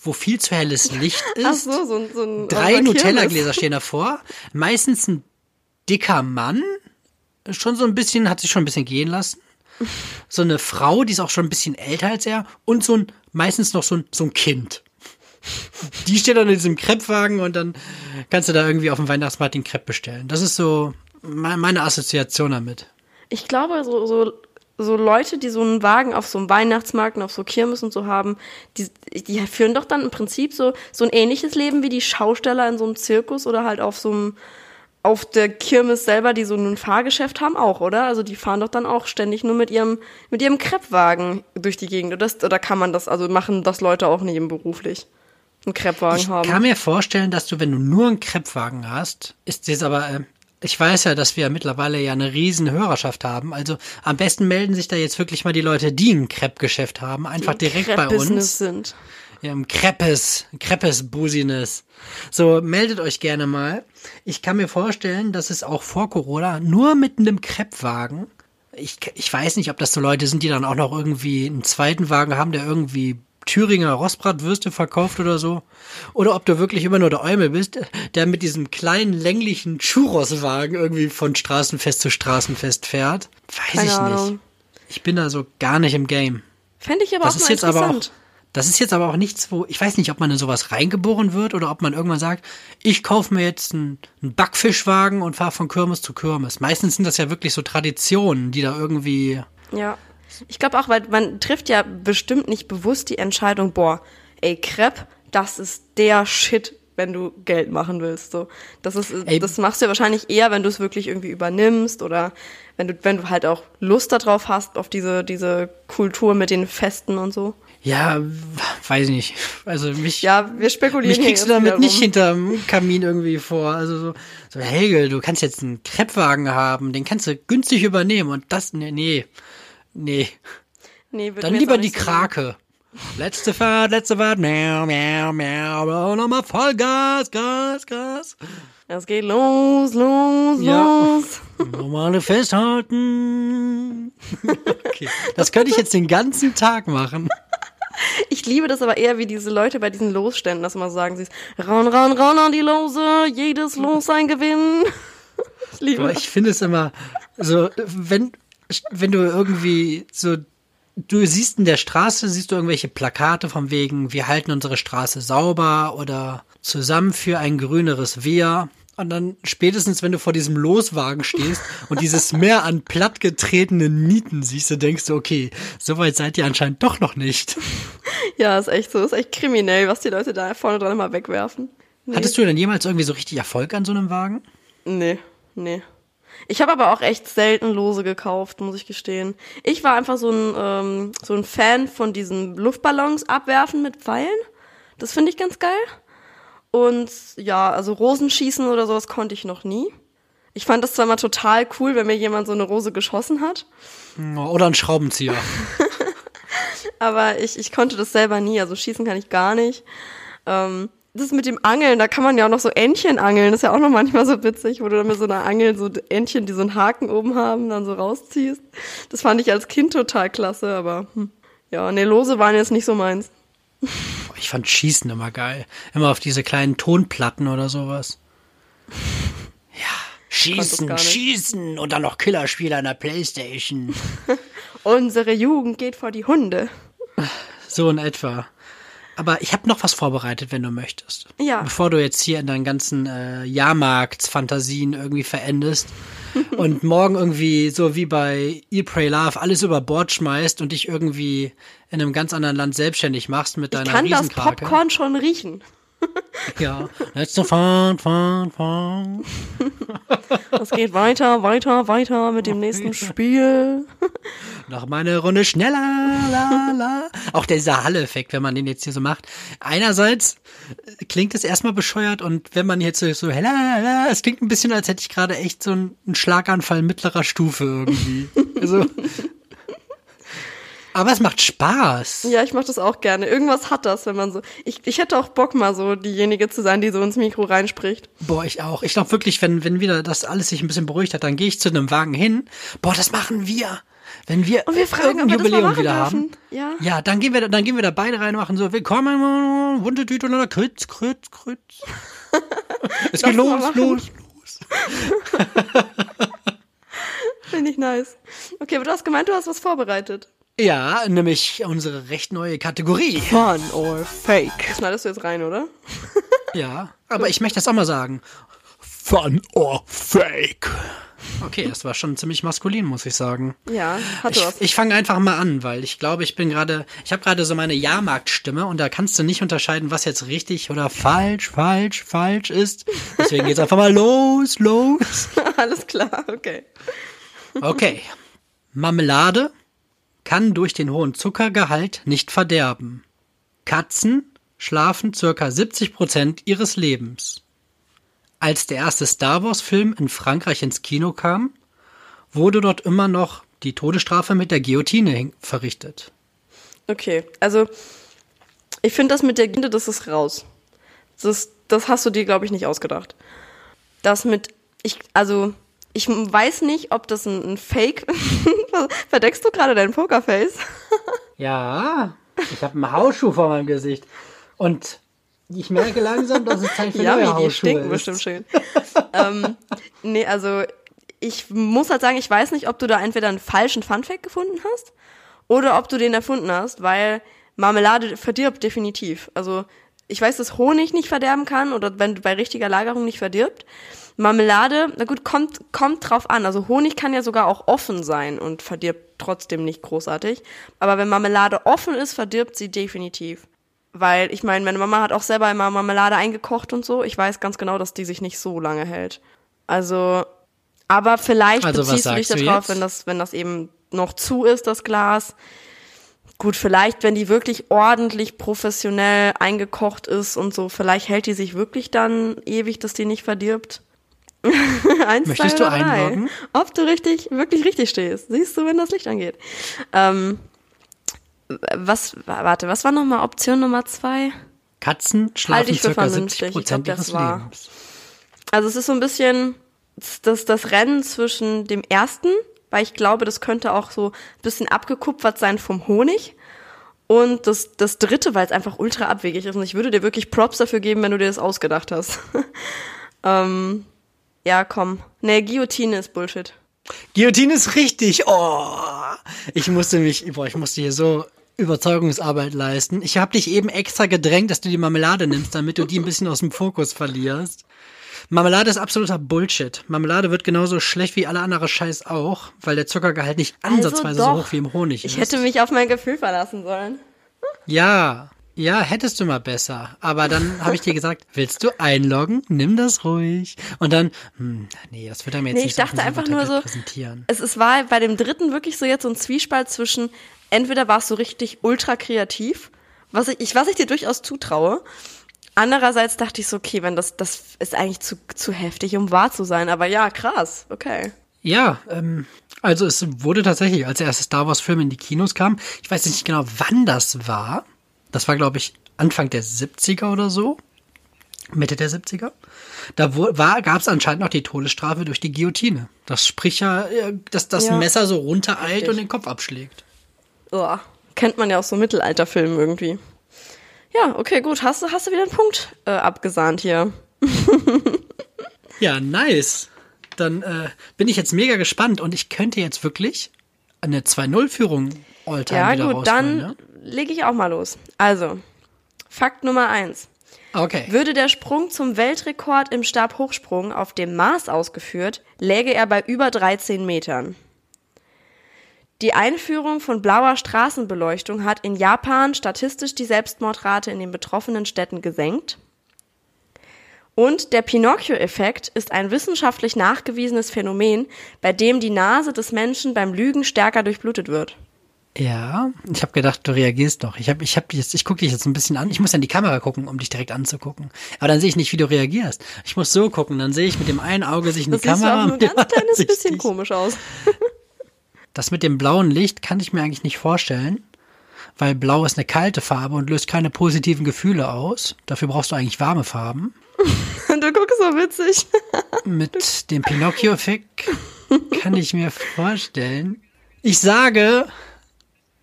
wo viel zu helles Licht ist. Ach so, so, so ein Drei Nutella-Gläser stehen davor. Meistens ein dicker Mann. Schon so ein bisschen, hat sich schon ein bisschen gehen lassen so eine Frau, die ist auch schon ein bisschen älter als er und so ein, meistens noch so ein, so ein Kind. Die steht dann in diesem Kreppwagen und dann kannst du da irgendwie auf dem Weihnachtsmarkt den Crepe bestellen. Das ist so meine Assoziation damit. Ich glaube, so, so, so Leute, die so einen Wagen auf so einem Weihnachtsmarkt und auf so Kirmes und so haben, die, die führen doch dann im Prinzip so, so ein ähnliches Leben wie die Schausteller in so einem Zirkus oder halt auf so einem auf der Kirmes selber, die so ein Fahrgeschäft haben, auch, oder? Also die fahren doch dann auch ständig nur mit ihrem, mit ihrem Kreppwagen durch die Gegend. Oder, oder kann man das, also machen das Leute auch nicht im beruflich? Einen Kreppwagen ich haben. Ich kann mir vorstellen, dass du, wenn du nur einen Kreppwagen hast, ist das aber, äh, ich weiß ja, dass wir mittlerweile ja eine riesen Hörerschaft haben. Also am besten melden sich da jetzt wirklich mal die Leute, die ein Kreppgeschäft haben, einfach die direkt bei uns. sind. Ja, im Kreppes, Kreppes Busines. So, meldet euch gerne mal. Ich kann mir vorstellen, dass es auch vor Corona nur mit einem Kreppwagen, ich, ich weiß nicht, ob das so Leute sind, die dann auch noch irgendwie einen zweiten Wagen haben, der irgendwie Thüringer Rostbratwürste verkauft oder so. Oder ob du wirklich immer nur der Eumel bist, der mit diesem kleinen, länglichen Churros-Wagen irgendwie von Straßenfest zu Straßenfest fährt. Weiß Keine ich Ahnung. nicht. Ich bin da so gar nicht im Game. Fände ich aber das auch ist jetzt aber auch das ist jetzt aber auch nichts, wo, ich weiß nicht, ob man in sowas reingeboren wird oder ob man irgendwann sagt, ich kaufe mir jetzt einen, einen Backfischwagen und fahre von Kirmes zu Kirmes. Meistens sind das ja wirklich so Traditionen, die da irgendwie. Ja. Ich glaube auch, weil man trifft ja bestimmt nicht bewusst die Entscheidung, boah, ey, Crepe, das ist der Shit, wenn du Geld machen willst. So, das ist, ey, das machst du ja wahrscheinlich eher, wenn du es wirklich irgendwie übernimmst oder wenn du, wenn du halt auch Lust darauf hast, auf diese, diese Kultur mit den Festen und so. Ja, weiß ich nicht. Also mich. Ja, wir spekulieren. Mich kriegst du damit nicht hinterm Kamin irgendwie vor. Also so, so Helge, du kannst jetzt einen Kreppwagen haben, den kannst du günstig übernehmen und das, nee, nee, nee. nee Dann lieber die Krake. Letzte Fahrt, letzte Fahrt, miau, miau, miau, nochmal Vollgas, Gas, Gas. Es geht los, los, ja. los. Normale festhalten. okay. Das könnte ich jetzt den ganzen Tag machen. Ich liebe das aber eher wie diese Leute bei diesen Losständen, dass immer sagen sie raun, raun, raun an die Lose, jedes Los ein Gewinn. Ich liebe Ich finde es immer so, wenn, wenn du irgendwie so, du siehst in der Straße, siehst du irgendwelche Plakate von wegen, wir halten unsere Straße sauber oder zusammen für ein grüneres Wir und dann spätestens, wenn du vor diesem Loswagen stehst und dieses Meer an plattgetretenen Mieten siehst, du denkst du, okay, so weit seid ihr anscheinend doch noch nicht. Ja, ist echt so. Ist echt kriminell, was die Leute da vorne dran immer wegwerfen. Nee. Hattest du denn jemals irgendwie so richtig Erfolg an so einem Wagen? Nee, nee. Ich habe aber auch echt selten Lose gekauft, muss ich gestehen. Ich war einfach so ein, ähm, so ein Fan von diesen Luftballons abwerfen mit Pfeilen. Das finde ich ganz geil. Und ja, also Rosenschießen oder sowas konnte ich noch nie. Ich fand das zwar mal total cool, wenn mir jemand so eine Rose geschossen hat, Oder ein Schraubenzieher. aber ich, ich konnte das selber nie. Also schießen kann ich gar nicht. Ähm, das mit dem Angeln, da kann man ja auch noch so Entchen angeln. Das ist ja auch noch manchmal so witzig, wo du dann mit so einer Angel so Entchen, die so einen Haken oben haben, dann so rausziehst. Das fand ich als Kind total klasse, aber hm. ja, ne, Lose waren jetzt nicht so meins. Ich fand Schießen immer geil. Immer auf diese kleinen Tonplatten oder sowas. Ja. Schießen, schießen und dann noch Killerspiele an der Playstation. Unsere Jugend geht vor die Hunde. So in etwa. Aber ich habe noch was vorbereitet, wenn du möchtest. Ja. Bevor du jetzt hier in deinen ganzen äh, Jahrmarktsfantasien irgendwie verendest und morgen irgendwie so wie bei Eat, Pray, Love alles über Bord schmeißt und dich irgendwie in einem ganz anderen Land selbstständig machst mit deiner Ich kann das. Popcorn schon riechen. Ja. Let's go fahren, fahren, fahren. Es geht weiter, weiter, weiter mit dem nächsten Spiel. Noch mal eine Runde schneller, la, la. Auch dieser Halle-Effekt, wenn man den jetzt hier so macht. Einerseits äh, klingt es erstmal bescheuert und wenn man jetzt so, so la, la, es klingt ein bisschen, als hätte ich gerade echt so einen, einen Schlaganfall mittlerer Stufe irgendwie. Also, aber es macht Spaß. Ja, ich mache das auch gerne. Irgendwas hat das, wenn man so. Ich, ich hätte auch Bock, mal so diejenige zu sein, die so ins Mikro reinspricht. Boah, ich auch. Ich glaube wirklich, wenn, wenn wieder das alles sich ein bisschen beruhigt hat, dann gehe ich zu einem Wagen hin. Boah, das machen wir. Wenn wir, Und wir fragen, mal Jubiläum wieder dürfen. haben. Ja. Ja, dann gehen wir, dann gehen wir da beide rein und machen so, willkommen, bunte Tüte oder Kritz, Kritz, Kritz. Es geht los, machen. los, los. Finde ich nice. Okay, aber du hast gemeint, du hast was vorbereitet. Ja, nämlich unsere recht neue Kategorie. Fun or fake. Das schneidest du jetzt rein, oder? Ja, aber ich möchte das auch mal sagen. Fun or Fake. Okay, das war schon ziemlich maskulin, muss ich sagen. Ja, Ich, was. ich fange einfach mal an, weil ich glaube, ich bin gerade, ich habe gerade so meine Jahrmarktstimme und da kannst du nicht unterscheiden, was jetzt richtig oder falsch, falsch, falsch ist. Deswegen geht's einfach mal los, los. Alles klar, okay. Okay. Marmelade kann durch den hohen Zuckergehalt nicht verderben. Katzen schlafen circa 70 Prozent ihres Lebens. Als der erste Star Wars-Film in Frankreich ins Kino kam, wurde dort immer noch die Todesstrafe mit der Guillotine verrichtet. Okay, also ich finde das mit der Ginde, das ist raus. Das, das hast du dir, glaube ich, nicht ausgedacht. Das mit, ich, also ich weiß nicht, ob das ein, ein Fake. Verdeckst du gerade dein Pokerface? Ja, ich habe einen Hausschuh vor meinem Gesicht. Und ich merke langsam, dass es Zeit für Ja, neue wie die Hausschuhe stinken ist. bestimmt schön. ähm, nee, also ich muss halt sagen, ich weiß nicht, ob du da entweder einen falschen Funfact gefunden hast oder ob du den erfunden hast, weil Marmelade verdirbt definitiv. Also ich weiß, dass Honig nicht verderben kann oder wenn bei richtiger Lagerung nicht verdirbt. Marmelade, na gut, kommt, kommt drauf an. Also Honig kann ja sogar auch offen sein und verdirbt trotzdem nicht großartig. Aber wenn Marmelade offen ist, verdirbt sie definitiv. Weil, ich meine, meine Mama hat auch selber immer Marmelade eingekocht und so. Ich weiß ganz genau, dass die sich nicht so lange hält. Also, aber vielleicht Also, beziehst du dich darauf, jetzt? wenn das, wenn das eben noch zu ist, das Glas. Gut, vielleicht, wenn die wirklich ordentlich professionell eingekocht ist und so, vielleicht hält die sich wirklich dann ewig, dass die nicht verdirbt. Eins, Möchtest zwei du einloggen? Ob du richtig, wirklich richtig stehst. Siehst du, wenn das Licht angeht. Ähm, was, warte, was war nochmal Option Nummer zwei? Katzen schlafen für circa vernünftig. 70 Ich glaub, Prozent das ihres war- Lebens. Also es ist so ein bisschen das, das Rennen zwischen dem ersten, weil ich glaube, das könnte auch so ein bisschen abgekupfert sein vom Honig. Und das, das dritte, weil es einfach ultra abwegig ist. Und ich würde dir wirklich Props dafür geben, wenn du dir das ausgedacht hast. ähm, ja, komm. Nee, Guillotine ist Bullshit. Guillotine ist richtig. Oh, ich musste mich, boah, ich musste hier so Überzeugungsarbeit leisten. Ich habe dich eben extra gedrängt, dass du die Marmelade nimmst, damit du die ein bisschen aus dem Fokus verlierst. Marmelade ist absoluter Bullshit. Marmelade wird genauso schlecht wie alle andere Scheiß auch, weil der Zuckergehalt nicht ansatzweise so Also doch. hoch wie im Honig ist. Ich hätte mich auf mein Gefühl verlassen sollen. Ja, ja, hättest du mal besser. Aber dann habe ich dir gesagt, willst du einloggen? Nimm das ruhig. Und dann, hm, nee, das wird er mir jetzt Nee, nicht ich dachte einfach nur so, es, es war bei dem dritten wirklich so jetzt so ein Zwiespalt zwischen, entweder warst du richtig ultra kreativ, was ich, ich, was ich dir durchaus zutraue, Andererseits dachte ich so, okay, wenn das, das ist eigentlich zu, zu heftig, um wahr zu sein. Aber ja, krass, okay. Ja, ähm, also es wurde tatsächlich, als der erste Star Wars-Film in die Kinos kam, ich weiß nicht genau, wann das war. Das war, glaube ich, Anfang der 70er oder so. Mitte der 70er. Da gab es anscheinend noch die Todesstrafe durch die Guillotine. Das spricht ja, äh, dass das ja. Messer so runtereilt Richtig. und den Kopf abschlägt. Oh, kennt man ja aus so Mittelalterfilmen irgendwie. Ja, okay, gut. Hast, du hast du wieder einen Punkt äh, abgesahnt hier. ja, nice. Dann äh, bin ich jetzt mega gespannt und ich könnte jetzt wirklich eine 2-0-Führung Alltime ja, wieder gut, dann ne? Lege ich auch mal los. Also, Fakt Nummer 1. Okay. Würde der Sprung zum Weltrekord im Stabhochsprung auf dem Mars ausgeführt, läge er bei über 13 Metern. Die Einführung von blauer Straßenbeleuchtung hat in Japan statistisch die Selbstmordrate in den betroffenen Städten gesenkt. Und der Pinocchio-Effekt ist ein wissenschaftlich nachgewiesenes Phänomen, bei dem die Nase des Menschen beim Lügen stärker durchblutet wird. Ja, ich habe gedacht, du reagierst doch. Ich habe, ich habe jetzt, ich gucke dich jetzt ein bisschen an. Ich muss ja in die Kamera gucken, um dich direkt anzugucken. Aber dann sehe ich nicht, wie du reagierst. Ich muss so gucken, dann sehe ich mit dem einen Auge sich in die das Kamera. Das sieht ein ganz kleines bisschen komisch aus. das mit dem blauen Licht kann ich mir eigentlich nicht vorstellen, weil Blau ist eine kalte Farbe und löst keine positiven Gefühle aus. Dafür brauchst du eigentlich warme Farben. du guckst so witzig. mit dem Pinocchio-Effekt kann ich mir vorstellen. Ich sage,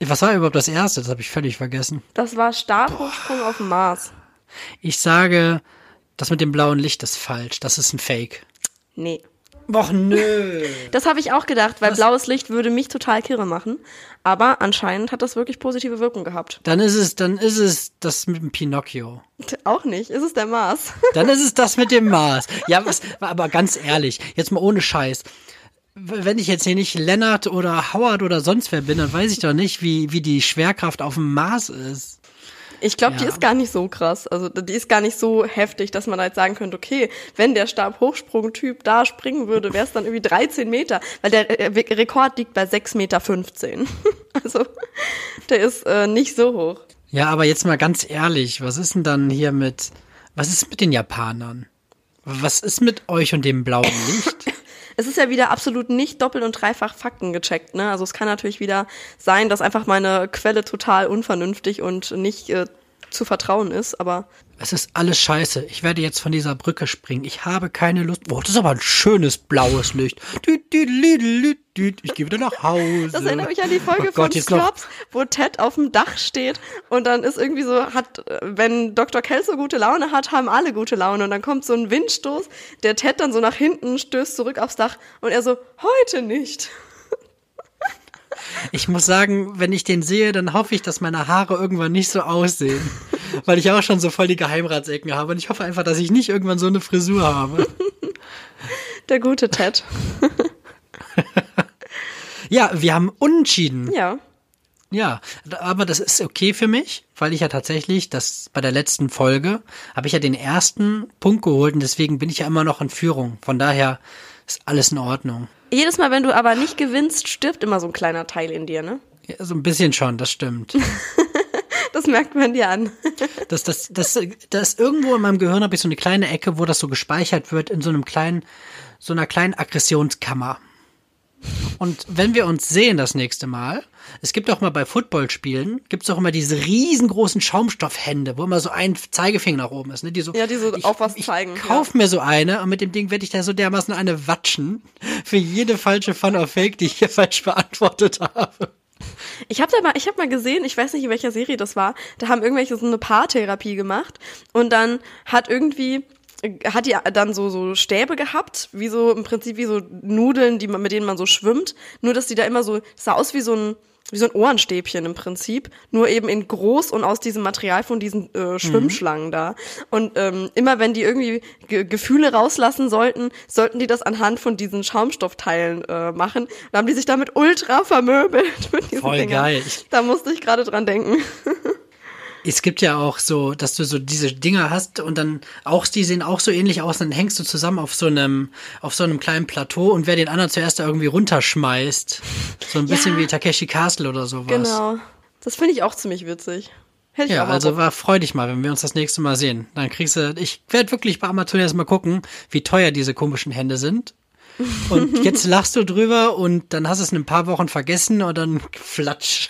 was war überhaupt das erste? Das habe ich völlig vergessen. Das war Stabhochsprung auf dem Mars. Ich sage, das mit dem blauen Licht ist falsch. Das ist ein Fake. Nee. Och nö. Das habe ich auch gedacht, weil Was? blaues Licht würde mich total kirre machen. Aber anscheinend hat das wirklich positive Wirkung gehabt. Dann ist es, dann ist es das mit dem Pinocchio. Auch nicht. Ist es der Mars? Dann ist es das mit dem Mars. Ja, was, aber ganz ehrlich, jetzt mal ohne Scheiß wenn ich jetzt hier nicht Lennart oder Howard oder sonst wer bin, dann weiß ich doch nicht, wie, wie die Schwerkraft auf dem Mars ist. Ich glaube, ja. die ist gar nicht so krass. Also die ist gar nicht so heftig, dass man halt sagen könnte, okay, wenn der Stabhochsprung-Typ da springen würde, wäre es dann irgendwie 13 Meter, weil der äh, Rekord liegt bei 6,15 Meter. Also der ist äh, nicht so hoch. Ja, aber jetzt mal ganz ehrlich, was ist denn dann hier mit, was ist mit den Japanern? Was ist mit euch und dem blauen Licht? Es ist ja wieder absolut nicht doppelt und dreifach Fakten gecheckt. Ne? Also es kann natürlich wieder sein, dass einfach meine Quelle total unvernünftig und nicht äh, zu vertrauen ist, aber. Es ist alles scheiße. Ich werde jetzt von dieser Brücke springen. Ich habe keine Lust. Boah, das ist aber ein schönes blaues Licht. Ich gehe wieder nach Hause. Das erinnert mich an die Folge oh Gott, von Scrubs, wo Ted auf dem Dach steht und dann ist irgendwie so, hat, wenn Dr. Kelso gute Laune hat, haben alle gute Laune und dann kommt so ein Windstoß, der Ted dann so nach hinten stößt zurück aufs Dach und er so, heute nicht. Ich muss sagen, wenn ich den sehe, dann hoffe ich, dass meine Haare irgendwann nicht so aussehen. Weil ich auch schon so voll die Geheimratsecken habe. Und ich hoffe einfach, dass ich nicht irgendwann so eine Frisur habe. Der gute Ted. ja, wir haben unentschieden. Ja. Ja, aber das ist okay für mich, weil ich ja tatsächlich, das bei der letzten Folge, habe ich ja den ersten Punkt geholt und deswegen bin ich ja immer noch in Führung. Von daher ist alles in Ordnung. Jedes Mal, wenn du aber nicht gewinnst, stirbt immer so ein kleiner Teil in dir, ne? Ja, so ein bisschen schon, das stimmt. das merkt man dir an. das, das, das, das irgendwo in meinem Gehirn habe ich so eine kleine Ecke, wo das so gespeichert wird in so einem kleinen, so einer kleinen Aggressionskammer. Und wenn wir uns sehen das nächste Mal, es gibt auch mal bei Footballspielen, gibt es auch immer diese riesengroßen Schaumstoffhände, wo immer so ein Zeigefinger nach oben ist. Ne? Die so, ja, die so ich, auch was zeigen. Ich kauf ja. mir so eine und mit dem Ding werde ich da so dermaßen eine watschen für jede falsche Fun or Fake, die ich hier falsch beantwortet habe. Ich habe da mal, ich habe mal gesehen, ich weiß nicht in welcher Serie das war, da haben irgendwelche so eine Paartherapie gemacht und dann hat irgendwie hat die dann so so Stäbe gehabt, wie so im Prinzip wie so Nudeln, die man mit denen man so schwimmt, nur dass die da immer so sah aus wie so ein wie so ein Ohrenstäbchen im Prinzip, nur eben in groß und aus diesem Material von diesen äh, Schwimmschlangen mhm. da. Und ähm, immer wenn die irgendwie Ge Gefühle rauslassen sollten, sollten die das anhand von diesen Schaumstoffteilen äh, machen. Da haben die sich damit ultra vermöbelt mit diesen Voll Dingern. geil. Da musste ich gerade dran denken. Es gibt ja auch so, dass du so diese Dinger hast und dann auch, die sehen auch so ähnlich aus, dann hängst du zusammen auf so einem, auf so einem kleinen Plateau und wer den anderen zuerst da irgendwie runterschmeißt. So ein bisschen ja. wie Takeshi Castle oder sowas. Genau. Das finde ich auch ziemlich witzig. Hätte ich Ja, also war freu dich mal, wenn wir uns das nächste Mal sehen. Dann kriegst du, ich werde wirklich bei Amazon erst mal gucken, wie teuer diese komischen Hände sind. Und jetzt lachst du drüber und dann hast du es in ein paar Wochen vergessen und dann flatsch.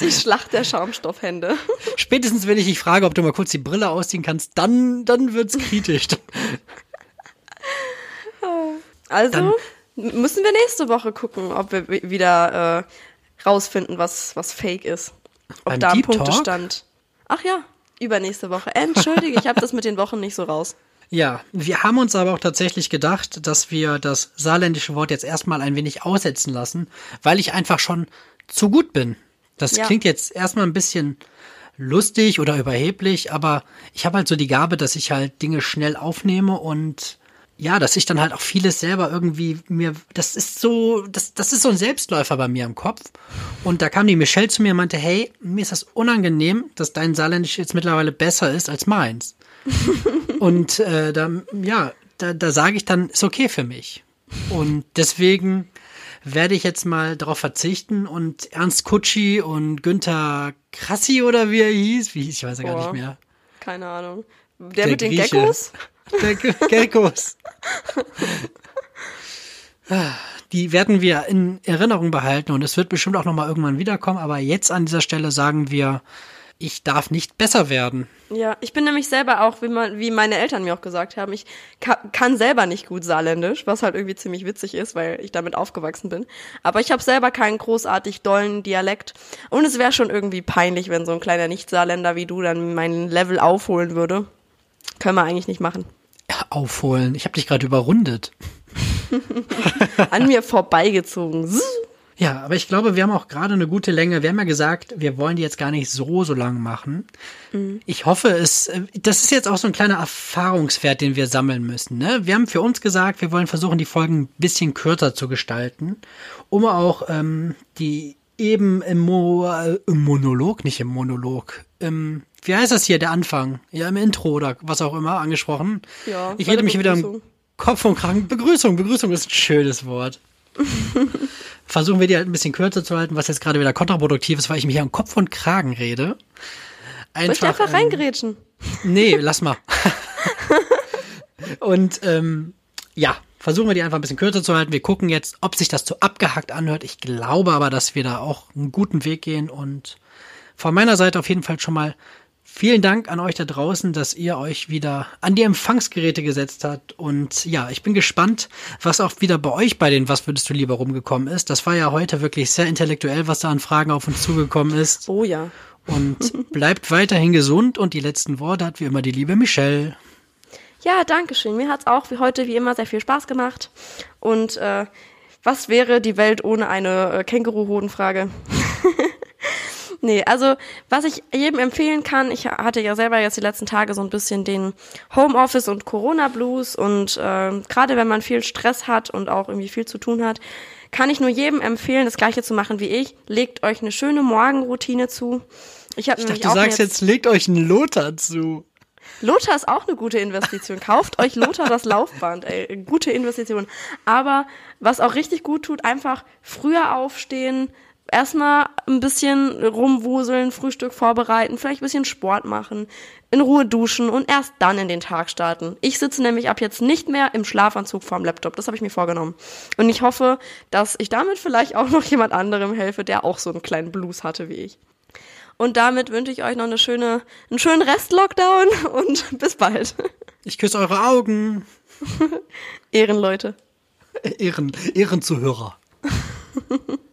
die Schlacht der Schaumstoffhände. Spätestens, wenn ich dich frage, ob du mal kurz die Brille ausziehen kannst, dann, dann wird's kritisch. Also Dann- müssen wir nächste Woche gucken, ob wir wi- wieder äh, rausfinden, was, was fake ist. Ob da ein Deep Talk? Punktestand. Ach ja, übernächste Woche. Entschuldige, ich habe das mit den Wochen nicht so raus. Ja, wir haben uns aber auch tatsächlich gedacht, dass wir das saarländische Wort jetzt erstmal ein wenig aussetzen lassen, weil ich einfach schon zu gut bin. Das Ja. klingt jetzt erstmal ein bisschen lustig oder überheblich, aber ich habe halt so die Gabe, dass ich halt Dinge schnell aufnehme und ja, dass ich dann halt auch vieles selber irgendwie mir, das ist so, das, das ist so ein Selbstläufer bei mir im Kopf. Und da kam die Michelle zu mir und meinte, hey, mir ist das unangenehm, dass dein Saarländisch jetzt mittlerweile besser ist als meins. Und äh, da, ja, da, da sage ich dann, ist okay für mich. Und deswegen werde ich jetzt mal darauf verzichten und Ernst Kutschi und Günther Krassi oder wie er hieß, wie hieß, ich weiß ja gar Boah. nicht mehr. Keine Ahnung. Der, Der mit den Grieche. Geckos? Der Ge- Geckos. Die werden wir in Erinnerung behalten und es wird bestimmt auch nochmal irgendwann wiederkommen, aber jetzt an dieser Stelle sagen wir, ich darf nicht besser werden. Ja, ich bin nämlich selber auch, wie, man, wie meine Eltern mir auch gesagt haben, ich kann, kann selber nicht gut Saarländisch, was halt irgendwie ziemlich witzig ist, weil ich damit aufgewachsen bin. Aber ich habe selber keinen großartig dollen Dialekt. Und es wäre schon irgendwie peinlich, wenn so ein kleiner Nicht-Saarländer wie du dann mein Level aufholen würde. Können wir eigentlich nicht machen. Aufholen. Ich habe dich gerade überrundet. An mir vorbeigezogen. Ja, aber ich glaube, wir haben auch gerade eine gute Länge. Wir haben ja gesagt, wir wollen die jetzt gar nicht so, so lang machen. Ich hoffe, es, äh, das ist jetzt auch so ein kleiner Erfahrungswert, den wir sammeln müssen. Ne? Wir haben für uns gesagt, wir wollen versuchen, die Folgen ein bisschen kürzer zu gestalten, um auch ähm, die eben im, Mo äh, im Monolog, nicht im Monolog, im, wie heißt das hier, der Anfang? Ja, im Intro oder was auch immer angesprochen. Ja, ich rede mich wieder im. Kopf und Kragen. Begrüßung, Begrüßung ist ein schönes Wort. Versuchen wir die halt ein bisschen kürzer zu halten, was jetzt gerade wieder kontraproduktiv ist, weil ich mich hier am Kopf und Kragen rede. Soll ich einfach ähm, reingerätschen? Nee, lass mal. Und ähm, ja, versuchen wir die einfach ein bisschen kürzer zu halten. Wir gucken jetzt, ob sich das zu abgehackt anhört. Ich glaube aber, dass wir da auch einen guten Weg gehen. Und von meiner Seite auf jeden Fall schon mal vielen Dank an euch da draußen, dass ihr euch wieder an die Empfangsgeräte gesetzt habt. Und ja, ich bin gespannt, was auch wieder bei euch bei den Was würdest du lieber rumgekommen ist. Das war ja heute wirklich sehr intellektuell, was da an Fragen auf uns zugekommen ist. Oh ja. Und bleibt weiterhin gesund. Und die letzten Worte hat wie immer die liebe Michelle. Ja, danke schön. Mir hat's auch wie heute wie immer sehr viel Spaß gemacht. Und äh, was wäre die Welt ohne eine äh, Känguru-Hodenfrage? nee, also was ich jedem empfehlen kann, ich hatte ja selber jetzt die letzten Tage so ein bisschen den Homeoffice und Corona-Blues und äh, gerade wenn man viel Stress hat und auch irgendwie viel zu tun hat, kann ich nur jedem empfehlen, das gleiche zu machen wie ich. Legt euch eine schöne Morgenroutine zu. Ich habe Ich dachte, du sagst jetzt, legt euch einen Lothar zu. Lothar ist auch eine gute Investition. Kauft euch Lothar das Laufband, ey. Gute Investition. Aber was auch richtig gut tut, einfach früher aufstehen, erstmal ein bisschen rumwuseln, Frühstück vorbereiten, vielleicht ein bisschen Sport machen, in Ruhe duschen und erst dann in den Tag starten. Ich sitze nämlich ab jetzt nicht mehr im Schlafanzug vorm Laptop. Das habe ich mir vorgenommen. Und ich hoffe, dass ich damit vielleicht auch noch jemand anderem helfe, der auch so einen kleinen Blues hatte wie ich. Und damit wünsche ich euch noch eine schöne, einen schönen Rest-Lockdown und bis bald. Ich küsse eure Augen. Ehrenleute. Ehren, Ehrenzuhörer.